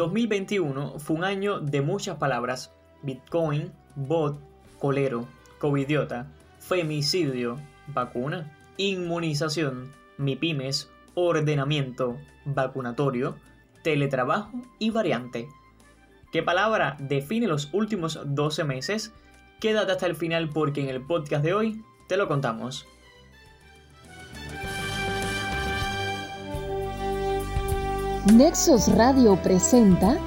2021 fue un año de muchas palabras. Bitcoin, bot, colero, covidiota, femicidio, vacuna, inmunización, MIPIMES, ordenamiento, vacunatorio, teletrabajo y variante. ¿Qué palabra define los últimos 12 meses? Quédate hasta el final porque en el podcast de hoy te lo contamos. Nexos Radio presenta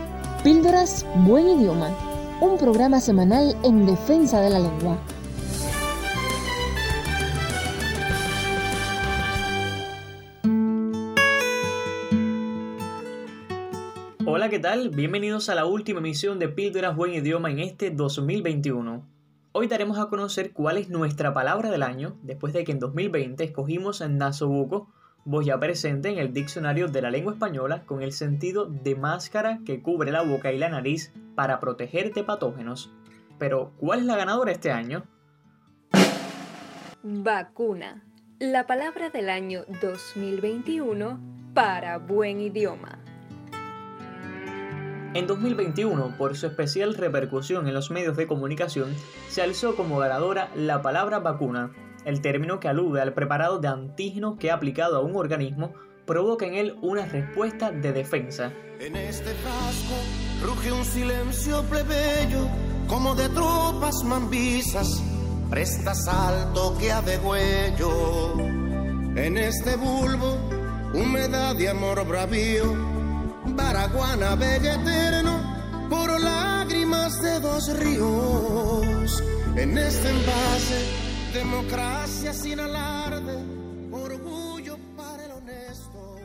Píldoras Buen Idioma, un programa semanal en defensa de la lengua. Hola, ¿qué tal? Bienvenidos a la última emisión de Píldoras Buen Idioma en este 2021. Hoy daremos a conocer cuál es nuestra palabra del año, después de que en 2020 escogimos en Nasobuco, voz ya presente en el diccionario de la lengua española con el sentido de máscara que cubre la boca y la nariz para protegerte patógenos. Pero, ¿cuál es la ganadora este año? Vacuna. La palabra del año 2021 para buen idioma. En 2021, por su especial repercusión en los medios de comunicación, se alzó como ganadora la palabra vacuna, el término que alude al preparado de antígeno que aplicado a un organismo provoca en él una respuesta de defensa. En este frasco ruge un silencio plebeyo, como de tropas mambisas, presta salto que ha de huello. En este bulbo, humedad y amor bravío, baraguana bella eterno, por lágrimas de dos ríos. En este envase, Democracia sin alarde, orgullo para el honesto.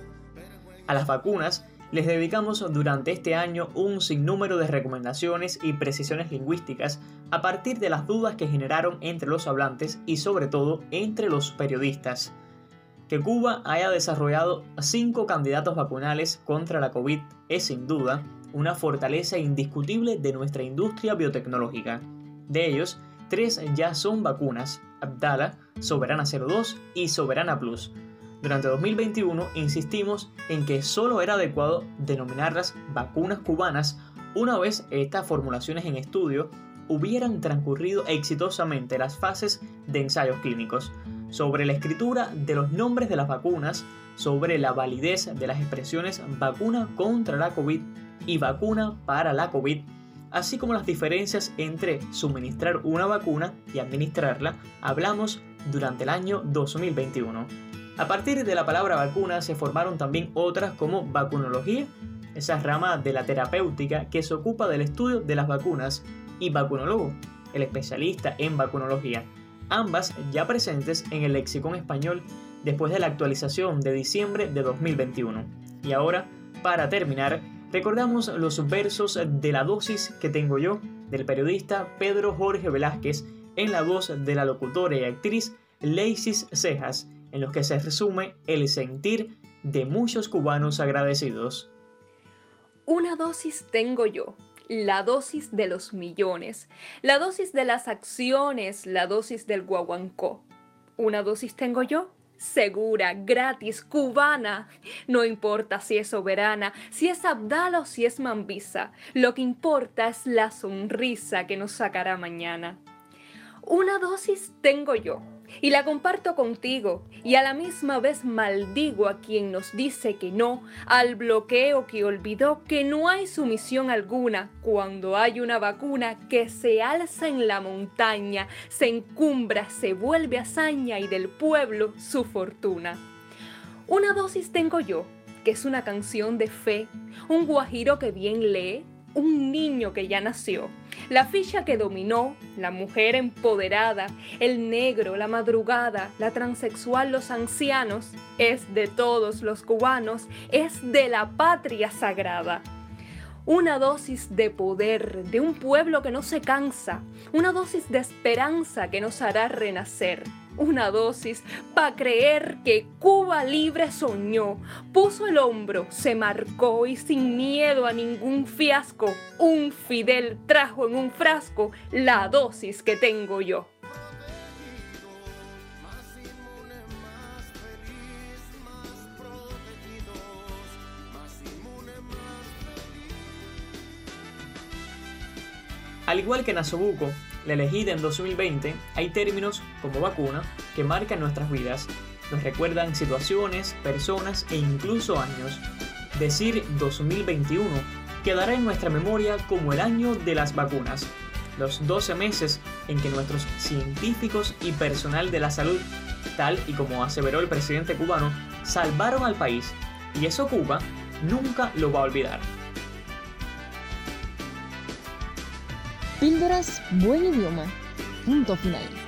A las vacunas les dedicamos durante este año un sinnúmero de recomendaciones y precisiones lingüísticas a partir de las dudas que generaron entre los hablantes y sobre todo entre los periodistas. Que Cuba haya desarrollado cinco candidatos vacunales contra la COVID es sin duda una fortaleza indiscutible de nuestra industria biotecnológica. De ellos, tres ya son vacunas, Abdala, Soberana 02 y Soberana Plus. Durante 2021 insistimos en que solo era adecuado denominarlas vacunas cubanas una vez estas formulaciones en estudio hubieran transcurrido exitosamente las fases de ensayos clínicos, sobre la escritura de los nombres de las vacunas, sobre la validez de las expresiones vacuna contra la COVID y vacuna para la COVID así como las diferencias entre suministrar una vacuna y administrarla, hablamos durante el año 2021. A partir de la palabra vacuna se formaron también otras como vacunología, esa rama de la terapéutica que se ocupa del estudio de las vacunas, y vacunólogo, el especialista en vacunología, ambas ya presentes en el lexicón español después de la actualización de diciembre de 2021. Y ahora, para terminar, recordamos los versos de la dosis que tengo yo del periodista Pedro Jorge Velázquez en la voz de la locutora y actriz Leisis Cejas, en los que se resume el sentir de muchos cubanos agradecidos. Una dosis tengo yo, la dosis de los millones, la dosis de las acciones, la dosis del guaguancó. Una dosis tengo yo, segura, gratis, cubana. No importa si es soberana, si es Abdala o si es Mambisa. Lo que importa es la sonrisa que nos sacará mañana. Una dosis tengo yo y la comparto contigo y a la misma vez maldigo a quien nos dice que no, al bloqueo que olvidó que no hay sumisión alguna cuando hay una vacuna que se alza en la montaña, se encumbra, se vuelve hazaña y del pueblo su fortuna. Una dosis tengo yo, que es una canción de fe, un guajiro que bien lee, un niño que ya nació, la ficha que dominó, la mujer empoderada, el negro, la madrugada, la transexual, los ancianos, es de todos los cubanos, es de la patria sagrada. Una dosis de poder de un pueblo que no se cansa, una dosis de esperanza que nos hará renacer una dosis para creer que Cuba libre soñó, puso el hombro, se marcó y sin miedo a ningún fiasco, un Fidel trajo en un frasco la dosis que tengo yo. Al igual que Nasobuco, la elegida en 2020, hay términos como vacuna que marcan nuestras vidas, nos recuerdan situaciones, personas e incluso años. Decir 2021 quedará en nuestra memoria como el año de las vacunas, los 12 meses en que nuestros científicos y personal de la salud, tal y como aseveró el presidente cubano, salvaron al país, y eso Cuba nunca lo va a olvidar. Píldoras Buen Idioma. Punto final.